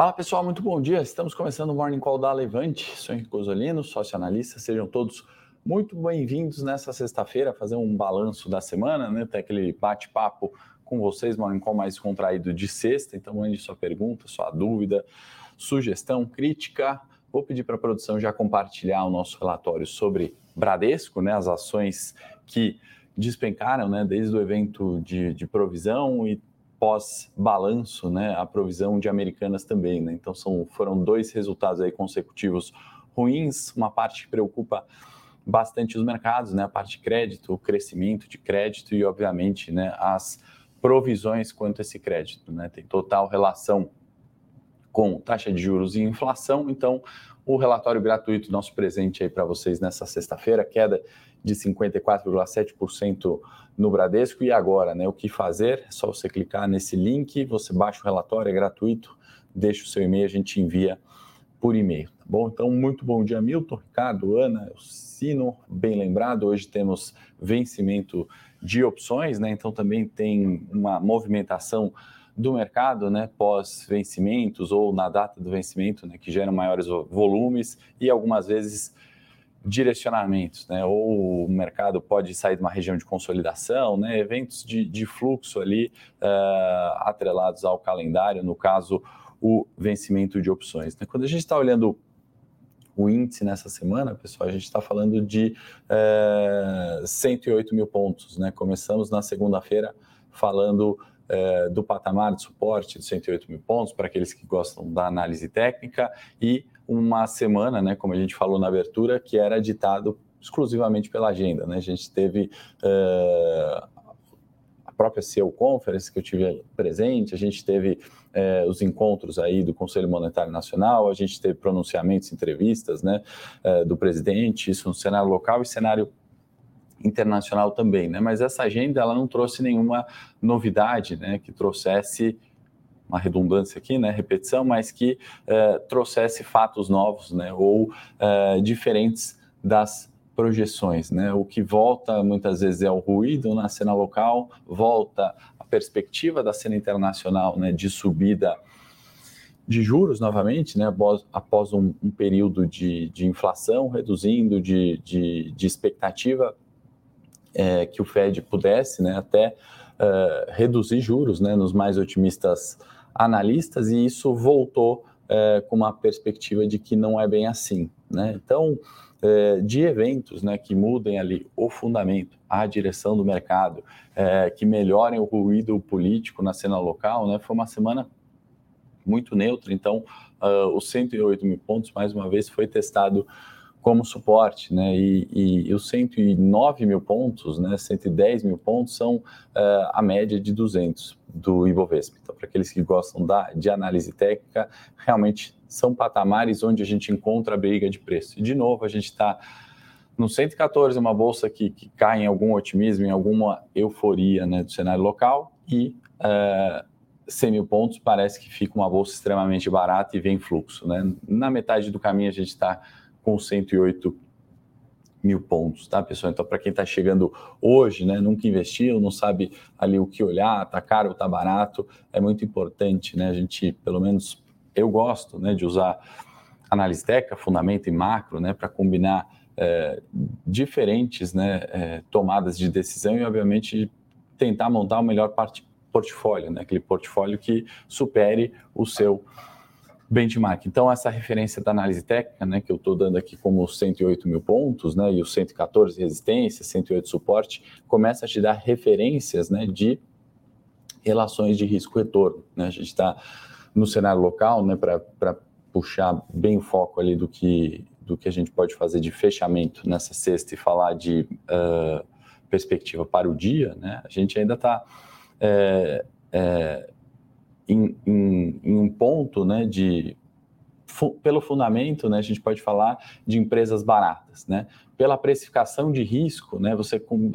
Fala pessoal, muito bom dia. Estamos começando o Morning Call da Levante. Sou Henrique Cosolino, sócio analista. Sejam todos muito bem-vindos nessa sexta-feira, fazer um balanço da semana, né? Ter aquele bate-papo com vocês, Morning Call mais contraído de sexta. Então, mande sua pergunta, sua dúvida, sugestão, crítica. Vou pedir para a produção já compartilhar o nosso relatório sobre Bradesco, né? As ações que despencaram, né? Desde o evento de, de provisão e pós-balanço, né, a provisão de Americanas também, né? Então são, foram dois resultados aí consecutivos ruins, uma parte que preocupa bastante os mercados, né, a parte de crédito, o crescimento de crédito e obviamente, né, as provisões quanto a esse crédito, né? Tem total relação com taxa de juros e inflação, então o relatório gratuito nosso presente aí para vocês nessa sexta-feira, queda de 54,7% no Bradesco. E agora, né? O que fazer? É só você clicar nesse link, você baixa o relatório, é gratuito, deixa o seu e-mail, a gente envia por e-mail, tá bom? Então, muito bom dia, Milton, Ricardo, Ana, Sino, bem lembrado. Hoje temos vencimento de opções, né? Então também tem uma movimentação do mercado, né, pós vencimentos ou na data do vencimento, né, que geram maiores volumes e algumas vezes direcionamentos, né? Ou o mercado pode sair de uma região de consolidação, né? Eventos de, de fluxo ali uh, atrelados ao calendário, no caso, o vencimento de opções. Né? Quando a gente está olhando o índice nessa semana, pessoal, a gente está falando de uh, eh, 108 mil pontos, né? Começamos na segunda-feira falando uh, do patamar de suporte de 108 mil pontos para aqueles que gostam da análise técnica e uma semana, né, como a gente falou na abertura, que era ditado exclusivamente pela agenda. Né? A gente teve uh, a própria CEO Conference que eu tive presente, a gente teve uh, os encontros aí do Conselho Monetário Nacional, a gente teve pronunciamentos, entrevistas né, do presidente, isso no cenário local e cenário internacional também, né? Mas essa agenda ela não trouxe nenhuma novidade, né? Que trouxesse uma redundância aqui, né, repetição, mas que uh, trouxesse fatos novos, né, ou uh, diferentes das projeções, né? O que volta muitas vezes é o ruído na cena local, volta a perspectiva da cena internacional, né, de subida de juros novamente, né, após, após um, um período de, de, inflação reduzindo, de, de, de expectativa é, que o Fed pudesse, né, até uh, reduzir juros, né, nos mais otimistas analistas e isso voltou é, com uma perspectiva de que não é bem assim. Né? Então, é, de eventos né, que mudem ali o fundamento, a direção do mercado, que melhorem o ruído político na cena local, né, foi uma semana muito neutra. Então, uh, os 108 mil pontos, mais uma vez, foi testado como suporte, né? E, e, e os 109 mil pontos, né? 110 mil pontos são uh, a média de 200 do Ibovespa. Então, para aqueles que gostam da, de análise técnica, realmente são patamares onde a gente encontra a briga de preço. E, de novo, a gente está no 114, uma bolsa que, que cai em algum otimismo, em alguma euforia né, do cenário local, e uh, 100 mil pontos parece que fica uma bolsa extremamente barata e vem fluxo. Né? Na metade do caminho, a gente está com 108 mil pontos, tá, pessoal? Então, para quem está chegando hoje, né, nunca investiu, não sabe ali o que olhar, tá caro ou tá barato, é muito importante, né? A gente, pelo menos, eu gosto, né, de usar análise técnica, fundamento e macro, né, para combinar é, diferentes, né, é, tomadas de decisão e, obviamente, tentar montar o melhor portfólio, né, aquele portfólio que supere o seu benchmark. Então, essa referência da análise técnica, né, que eu estou dando aqui como 108 mil pontos, né, e os 114 resistência, 108 suporte, começa a te dar referências, né, de relações de risco-retorno. Né? A gente está no cenário local, né, para puxar bem o foco ali do que, do que a gente pode fazer de fechamento nessa sexta e falar de uh, perspectiva para o dia, né? A gente ainda está é, é, em, em, em um ponto né, de pelo fundamento, né, a gente pode falar de empresas baratas, né? Pela precificação de risco, né, você com,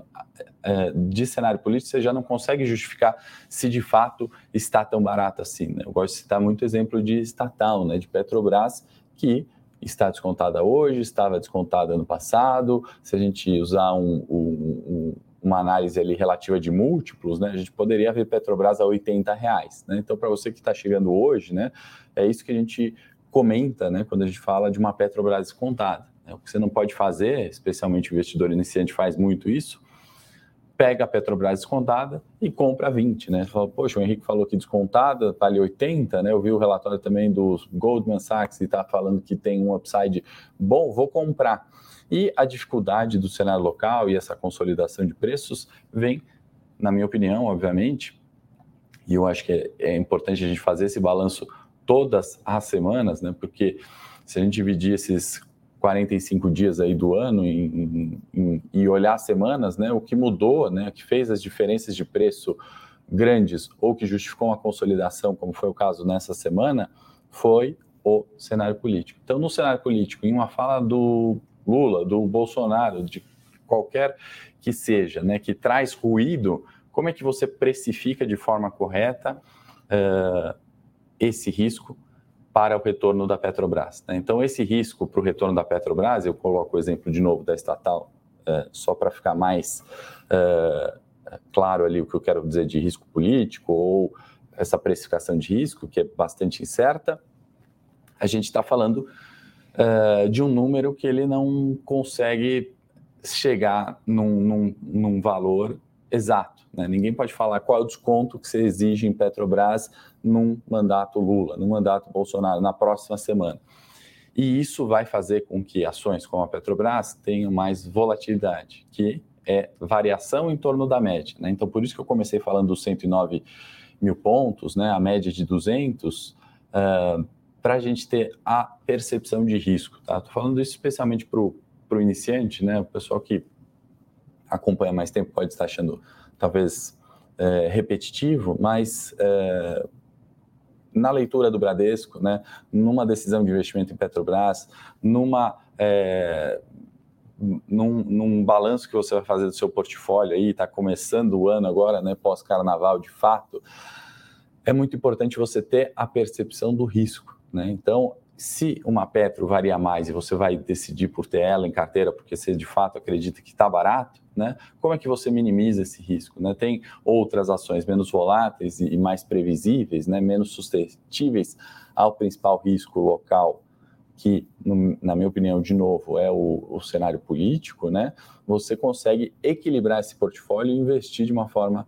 é, de cenário político você já não consegue justificar se de fato está tão barato assim. Né? Eu gosto de citar muito exemplo de estatal, né, de Petrobras, que está descontada hoje, estava descontada ano passado. Se a gente usar um, um uma análise ali relativa de múltiplos, né, a gente poderia ver Petrobras a 80 reais. Né? Então, para você que está chegando hoje, né, é isso que a gente comenta né, quando a gente fala de uma Petrobras descontada. Né? O que você não pode fazer, especialmente o investidor iniciante faz muito isso, pega a Petrobras descontada e compra 20, né? Fala, poxa, o Henrique falou que descontada está ali 80, né? Eu vi o relatório também do Goldman Sachs e está falando que tem um upside bom, vou comprar. E a dificuldade do cenário local e essa consolidação de preços vem, na minha opinião, obviamente, e eu acho que é, é importante a gente fazer esse balanço todas as semanas, né? Porque se a gente dividir esses 45 dias aí do ano em, em, e olhar semanas, né, o que mudou, né, o que fez as diferenças de preço grandes ou que justificou uma consolidação, como foi o caso nessa semana, foi o cenário político. Então, no cenário político, em uma fala do Lula, do Bolsonaro, de qualquer que seja, né, que traz ruído, como é que você precifica de forma correta uh, esse risco para o retorno da Petrobras. Né? Então, esse risco para o retorno da Petrobras, eu coloco o exemplo de novo da estatal, é, só para ficar mais é, claro ali o que eu quero dizer de risco político ou essa precificação de risco, que é bastante incerta, a gente está falando é, de um número que ele não consegue chegar num, num, num valor exato. Né? Ninguém pode falar qual é o desconto que você exige em Petrobras num mandato Lula, num mandato Bolsonaro, na próxima semana. E isso vai fazer com que ações como a Petrobras tenham mais volatilidade, que é variação em torno da média. Né? Então, por isso que eu comecei falando dos 109 mil pontos, né? a média de 200, uh, para a gente ter a percepção de risco. Estou tá? falando isso especialmente para o iniciante, né? o pessoal que acompanha mais tempo pode estar achando talvez é, repetitivo, mas é, na leitura do Bradesco, né, numa decisão de investimento em Petrobras, numa é, num, num, balanço que você vai fazer do seu portfólio aí, está começando o ano agora, né, pós-carnaval de fato, é muito importante você ter a percepção do risco. Né? Então, se uma Petro varia mais e você vai decidir por ter ela em carteira porque você de fato acredita que está barato, né? Como é que você minimiza esse risco? Né? Tem outras ações menos voláteis e mais previsíveis, né? menos suscetíveis ao principal risco local, que, no, na minha opinião, de novo, é o, o, cenário político, né? Você consegue equilibrar esse portfólio e investir de uma forma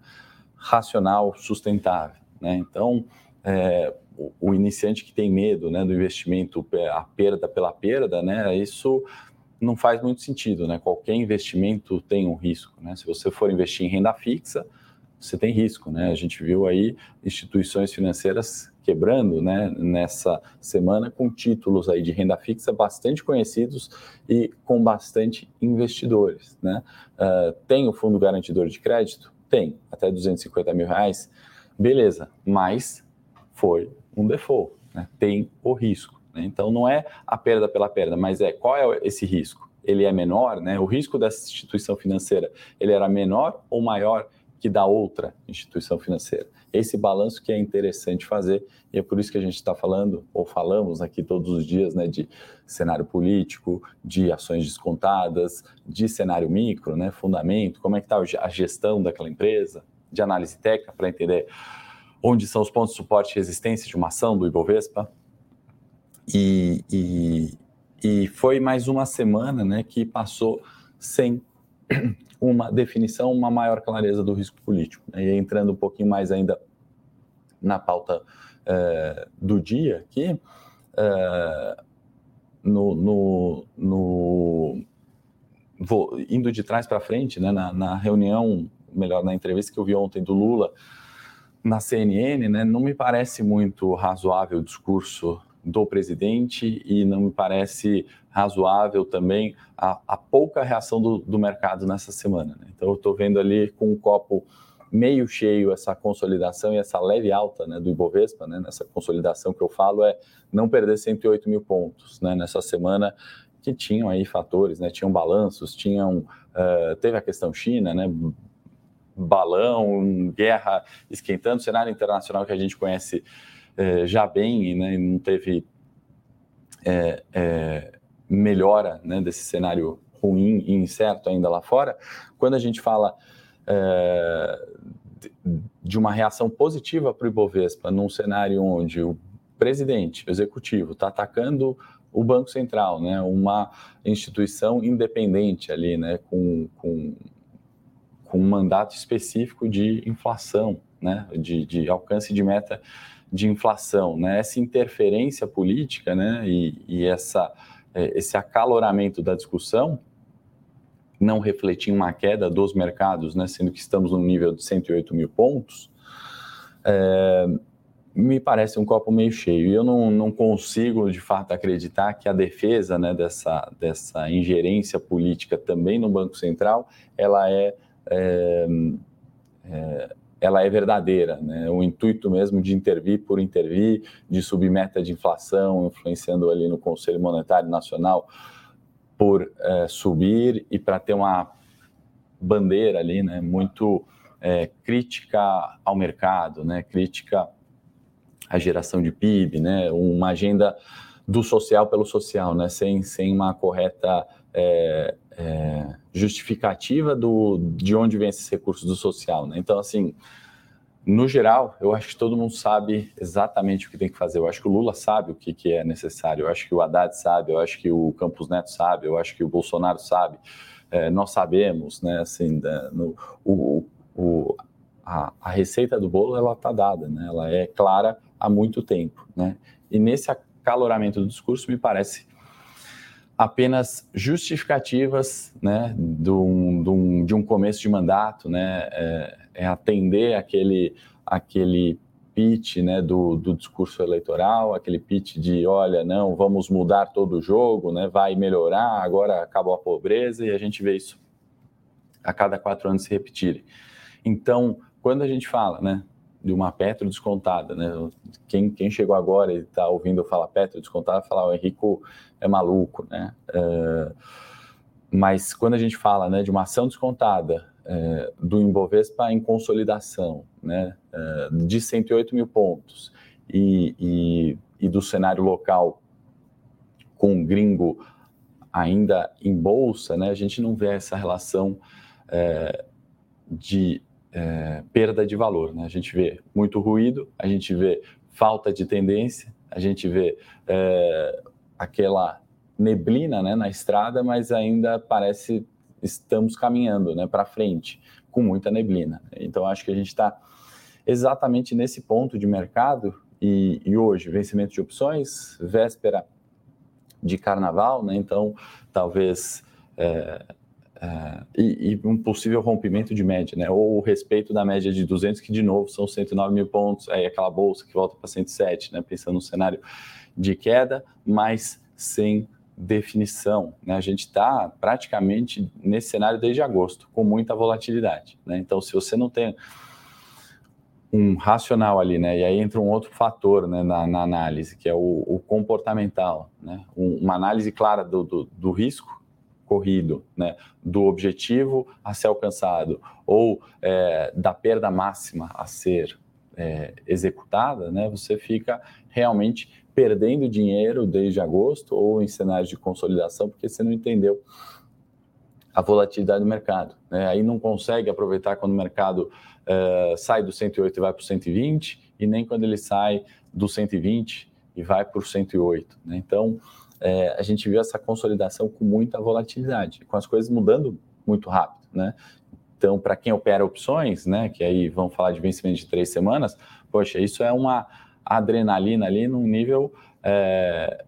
racional, sustentável, né? Então, é, o, iniciante que tem medo, né, do investimento, a perda pela perda, né? Isso não faz muito sentido, né? Qualquer investimento tem um risco, né? Se você for investir em renda fixa, você tem risco, né? A gente viu aí instituições financeiras quebrando, né, nessa semana com títulos aí de renda fixa bastante conhecidos e com bastante investidores, né? Uh, tem o fundo garantidor de crédito? Tem, até 250 mil reais, beleza, mas foi um default, né? tem o risco. Né? Então, não é a perda pela perda, mas é qual é esse risco? Ele é menor, né? O risco dessa instituição financeira, ele era menor ou maior que da outra instituição financeira? Esse balanço que é interessante fazer e é por isso que a gente está falando ou falamos aqui todos os dias, né, de cenário político, de ações descontadas, de cenário micro, né, fundamento, como é que está a gestão daquela empresa, de análise técnica para entender onde são os pontos de suporte e resistência de uma ação do Ibovespa, e, e, e foi mais uma semana né, que passou sem uma definição, uma maior clareza do risco político. Né? E entrando um pouquinho mais ainda na pauta uh, do dia aqui, uh, no, no, no vou, indo de trás para frente, né, na, na, reunião, melhor, na entrevista que eu vi ontem do Lula na CNN, né, não me parece muito razoável o discurso do presidente e não me parece razoável também a, a pouca reação do, do, mercado nessa semana. Né? Então, eu estou vendo ali com um copo meio cheio essa consolidação e essa leve alta né, do Ibovespa, né, nessa consolidação que eu falo é não perder 108 mil pontos né, nessa semana que tinham aí fatores, né, tinham balanços, tinham uh, teve a questão China, né, balão, guerra esquentando, cenário internacional que a gente conhece é, já bem né, e não teve é, é, melhora né, desse cenário ruim e incerto ainda lá fora, quando a gente fala é, de uma reação positiva para o Ibovespa num cenário onde o presidente, o executivo, está atacando o Banco Central, né, uma instituição independente ali, né, com, com, com um mandato específico de inflação, né, de, de alcance de meta de inflação, né, essa interferência política, né, e, e essa, é, esse acaloramento da discussão não refletir uma queda dos mercados, né, sendo que estamos no nível de 108 mil pontos, é, me parece um copo meio cheio. E eu não, não consigo, de fato, acreditar que a defesa né, dessa, dessa ingerência política também no Banco Central, ela é, é, é ela é verdadeira. Né? O intuito mesmo de intervir por intervir, de subir meta de inflação, influenciando ali no Conselho Monetário Nacional, por é, subir e para ter uma bandeira ali, né, muito é, crítica ao mercado, né, crítica à geração de PIB, né, uma agenda do social pelo social, né, sem, sem uma correta é, é justificativa do, de onde vem esses recursos do social. Né? Então, assim, no geral, eu acho que todo mundo sabe exatamente o que tem que fazer. Eu acho que o Lula sabe o que, que é necessário, eu acho que o Haddad sabe, eu acho que o Campos Neto sabe, eu acho que o Bolsonaro sabe. É, nós sabemos, né, assim, da, no, o, o, a, a, receita do bolo, ela está dada, né, ela é clara há muito tempo, né, e nesse acaloramento do discurso, me parece apenas justificativas, né, do, do, de um começo de mandato, né, é, é atender aquele, aquele pitch né, do, do discurso eleitoral, aquele pitch de, olha, não, vamos mudar todo o jogo, né, vai melhorar, agora acabou a pobreza, e a gente vê isso a cada quatro anos se repetirem. Então, quando a gente fala né, de uma Petro descontada, né, quem, quem chegou agora e está ouvindo eu falar Petro descontada, fala, o Henrico é maluco, né? Uh, mas quando a gente fala né, de uma ação descontada, é, do Ibovespa em consolidação, né, é, de 108 mil pontos, e, e, e, do cenário local com gringo ainda em bolsa, né, a gente não vê essa relação é, de é, perda de valor. Né? A gente vê muito ruído, a gente vê falta de tendência, a gente vê é, aquela neblina né, na estrada, mas ainda parece estamos caminhando né, para frente, com muita neblina. Então, acho que a gente está exatamente nesse ponto de mercado e, e, hoje, vencimento de opções, véspera de carnaval, né, então talvez. É, é, e, e, um possível rompimento de média, né? Ou o respeito da média de 200, que de novo são 109 mil pontos, aí aquela bolsa que volta para 107, né? Pensando no cenário de queda, mas sem definição. Né? A gente está praticamente nesse cenário desde agosto, com muita volatilidade. Né? Então, se você não tem um racional ali, né? E aí entra um outro fator né, na, na análise, que é o, o comportamental, né? Um, uma análise clara do, do, do, risco corrido, né? Do objetivo a ser alcançado ou é, da perda máxima a ser é, executada, né? Você fica realmente perdendo dinheiro desde agosto ou em cenários de consolidação, porque você não entendeu a volatilidade do mercado. Né? Aí não consegue aproveitar quando o mercado uh, sai do 108 e vai para o 120, e nem quando ele sai do 120 e vai para o 108. Né? Então, é, a gente viu essa consolidação com muita volatilidade, com as coisas mudando muito rápido. Né? Então, para quem opera opções, né, que aí vão falar de vencimento de três semanas, poxa, isso é uma adrenalina ali num nível é,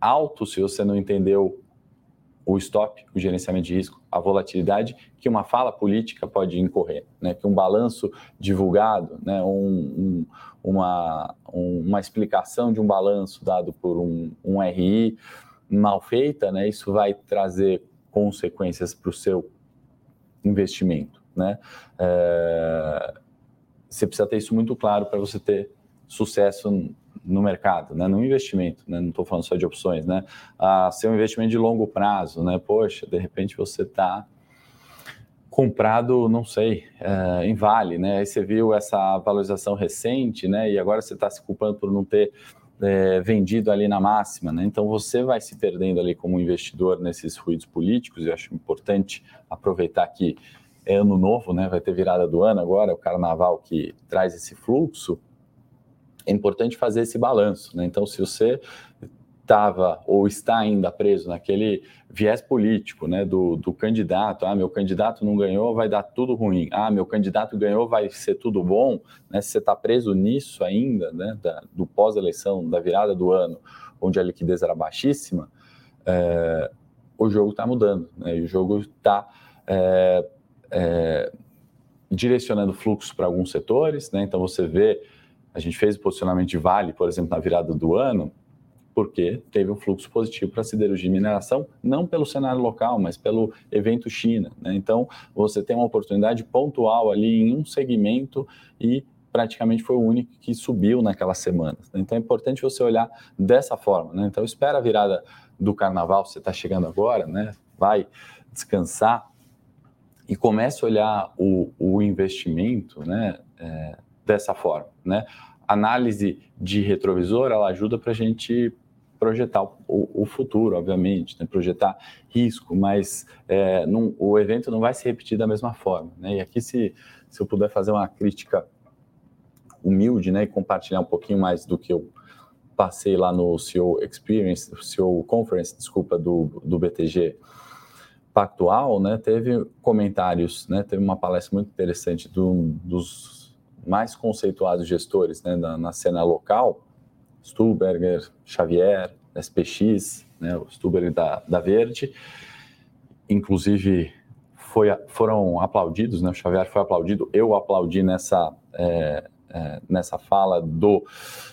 alto, se você não entendeu o stop, o gerenciamento de risco, a volatilidade que uma fala política pode incorrer, né? que um balanço divulgado, né? um, um, uma, um, uma explicação de um balanço dado por um, um RI mal feita, né? isso vai trazer consequências para o seu investimento. Né? É, você precisa ter isso muito claro para você ter sucesso no mercado, né? no investimento, né? não estou falando só de opções, né? a ser um investimento de longo prazo, né? Poxa, de repente você está comprado, não sei, é, em Vale, né? Aí você viu essa valorização recente, né? E agora você está se culpando por não ter é, vendido ali na máxima, né? Então você vai se perdendo ali como investidor nesses ruídos políticos. E eu acho importante aproveitar que é ano novo, né? Vai ter virada do ano agora, o carnaval que traz esse fluxo. É importante fazer esse balanço, né? Então, se você estava ou está ainda preso naquele viés político, né, do, do candidato, ah, meu candidato não ganhou, vai dar tudo ruim, ah, meu candidato ganhou, vai ser tudo bom, né, se você está preso nisso ainda, né, da, do pós-eleição, da virada do ano, onde a liquidez era baixíssima, é, o jogo está mudando, né, e o jogo está é, é, direcionando fluxo para alguns setores, né, então você vê, a gente fez o posicionamento de Vale, por exemplo, na virada do ano, porque teve um fluxo positivo para siderurgia e mineração, não pelo cenário local, mas pelo evento China. Né? Então, você tem uma oportunidade pontual ali em um segmento e praticamente foi o único que subiu naquela semana. Então, é importante você olhar dessa forma. Né? Então, espera a virada do carnaval, você está chegando agora, né? vai descansar e comece a olhar o, o investimento né? É, dessa forma. Né? Análise de retrovisor, ela ajuda para a gente projetar o, o futuro, obviamente, né? projetar risco, mas é, o evento não vai se repetir da mesma forma. Né? E aqui, se, se eu puder fazer uma crítica humilde né, e compartilhar um pouquinho mais do que eu passei lá no CEO Experience, CEO Conference, desculpa, do, do BTG Pactual, né, teve comentários, né, teve uma palestra muito interessante do, dos mais conceituados gestores né, na, na cena local, Stuberger, Xavier, SPX, né, o Stuberger da, da Verde, inclusive foi, foram aplaudidos, né, o Xavier foi aplaudido, eu aplaudi nessa, é, é, nessa fala do,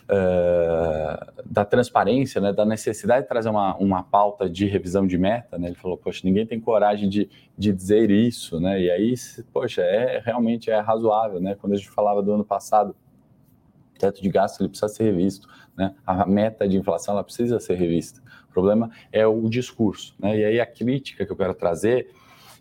é, da transparência, né, da necessidade de trazer uma, uma pauta de revisão de meta, né, ele falou, poxa, ninguém tem coragem de, de dizer isso, né, e aí, poxa, é, realmente é razoável, né, quando a gente falava do ano passado, teto de gasto ele precisa ser revisto, né? A meta de inflação ela precisa ser revista. O problema é o discurso, né? E aí a crítica que eu quero trazer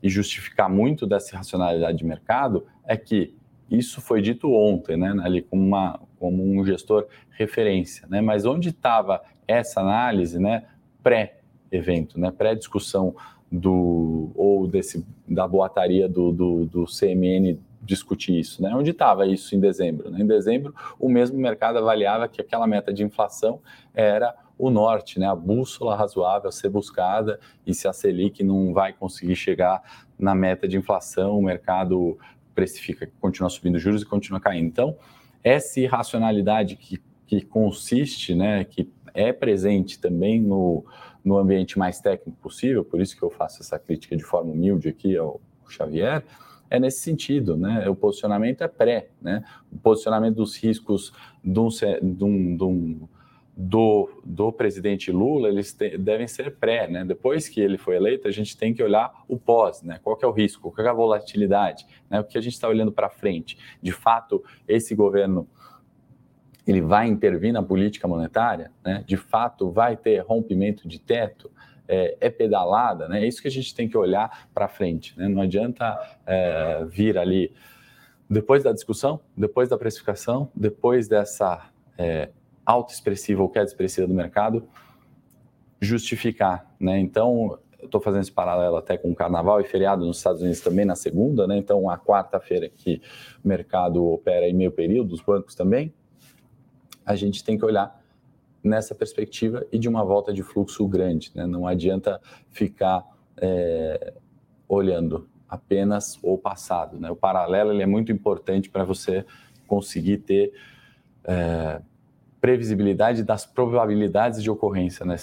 e justificar muito dessa racionalidade de mercado é que isso foi dito ontem, né, ali como, uma, como um gestor referência, né? Mas onde estava essa análise, né, pré-evento, né, pré-discussão do ou desse da boataria do, do, do CMN discutir isso, né? Onde estava isso em dezembro? Né? Em dezembro, o mesmo mercado avaliava que aquela meta de inflação era o norte, né? A bússola razoável a ser buscada e se a Selic não vai conseguir chegar na meta de inflação, o mercado precifica continua subindo juros e continua caindo. Então, essa irracionalidade que, que consiste, né, que é presente também no, no ambiente mais técnico possível, por isso que eu faço essa crítica de forma humilde aqui ao Xavier, é nesse sentido, né? O posicionamento é pré, né? O posicionamento dos riscos do, do, do, do presidente Lula, eles te, devem ser pré, né? Depois que ele foi eleito, a gente tem que olhar o pós, né? Qual é o risco, qual é a volatilidade, né? O que a gente está olhando para frente. De fato, esse governo ele vai intervir na política monetária, né? De fato, vai ter rompimento de teto, é, é, pedalada, né? É isso que a gente tem que olhar para frente, né? Não adianta é, vir ali depois da discussão, depois da precificação, depois dessa é, autoexpressiva ou queda expressiva do mercado, justificar, né? Então, eu estou fazendo esse paralelo até com o carnaval e feriado nos Estados Unidos também na segunda, né? Então, a quarta-feira que o mercado opera em meio período, os bancos também, a gente tem que olhar nessa perspectiva e de uma volta de fluxo grande. Né? Não adianta ficar é, olhando apenas o passado. Né? O paralelo ele é muito importante para você conseguir ter é, previsibilidade das probabilidades de ocorrência. Né?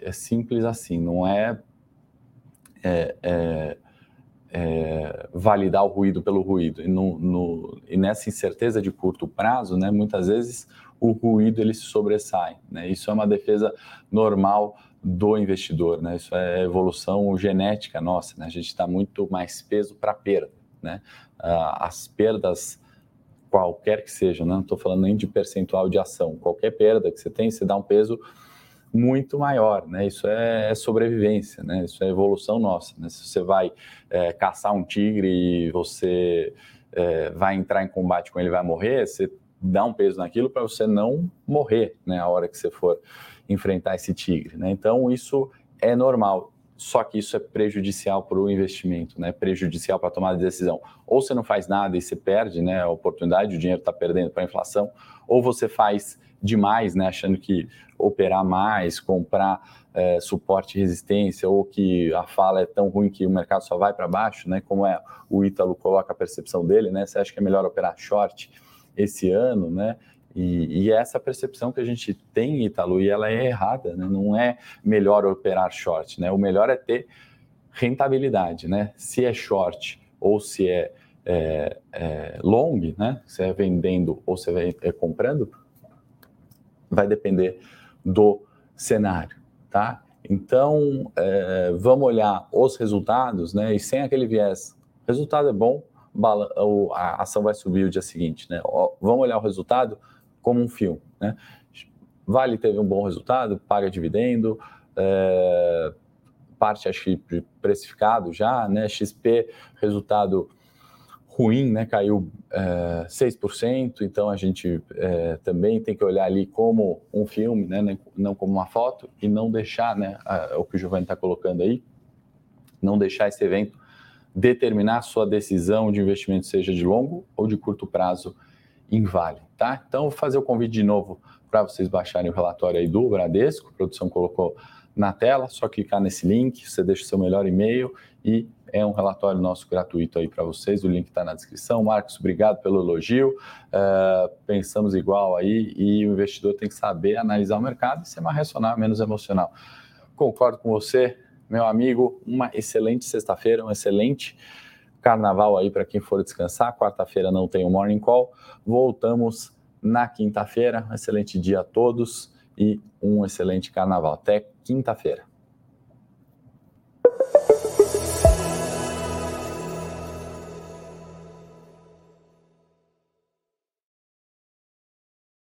É simples assim, não é, é, é, é validar o ruído pelo ruído. E, no, no, e nessa incerteza de curto prazo, né, muitas vezes o ruído ele se sobressai. Né? Isso é uma defesa normal do investidor, né? Isso é evolução genética nossa, né? A gente está muito mais peso para perda, né? Ah, as perdas, qualquer que seja, né? não estou falando nem de percentual de ação, qualquer perda que você tem, você dá um peso muito maior, né? Isso é, é sobrevivência, né? Isso é evolução nossa, né? Se você vai é, caçar um tigre e você é, vai entrar em combate com ele, vai morrer, você dar um peso naquilo para você não morrer, né, a hora que você for enfrentar esse tigre, né? Então isso é normal. Só que isso é prejudicial para o investimento, né? prejudicial para a tomada de decisão. Ou você não faz nada e você perde né, a oportunidade, o dinheiro está perdendo para a inflação, ou você faz demais, né, achando que operar mais, comprar é, suporte e resistência, ou que a fala é tão ruim que o mercado só vai para baixo, né, como é o Ítalo coloca a percepção dele, né, você acha que é melhor operar short esse ano, né, e, e, essa percepção que a gente tem, Ítalo, e ela é errada, né? não é melhor operar short, né? o melhor é ter rentabilidade. Né? Se é short ou se é, é, é long, né? se é vendendo ou se é, é comprando, vai depender do cenário. Tá? Então, é, vamos olhar os resultados né? e sem aquele viés. Resultado é bom, a ação vai subir o dia seguinte. Né? Vamos olhar o resultado como um filme. Né? Vale teve um bom resultado, paga dividendo, é, parte acho que precificado já, né? XP, resultado ruim, né? caiu é, 6%, então a gente é, também tem que olhar ali como um filme, né? não como uma foto, e não deixar, né? A, o que o Giovanni está colocando aí, não deixar esse evento determinar sua decisão de investimento, seja de longo ou de curto prazo em Vale, tá? Então, vou fazer o convite de novo para vocês baixarem o relatório aí do Bradesco, a produção colocou na tela, só clicar nesse link, você deixa o seu melhor e-mail e é um relatório nosso gratuito aí para vocês, o link está na descrição. Marcos, obrigado pelo elogio, uh, pensamos igual aí e o investidor tem que saber analisar o mercado e ser mais racional, menos emocional. Concordo com você, meu amigo, uma excelente sexta-feira, um excelente carnaval aí para quem for descansar. Quarta-feira não tem o Morning Call. Voltamos na quinta-feira. Um excelente dia a todos e um excelente carnaval. Até quinta-feira.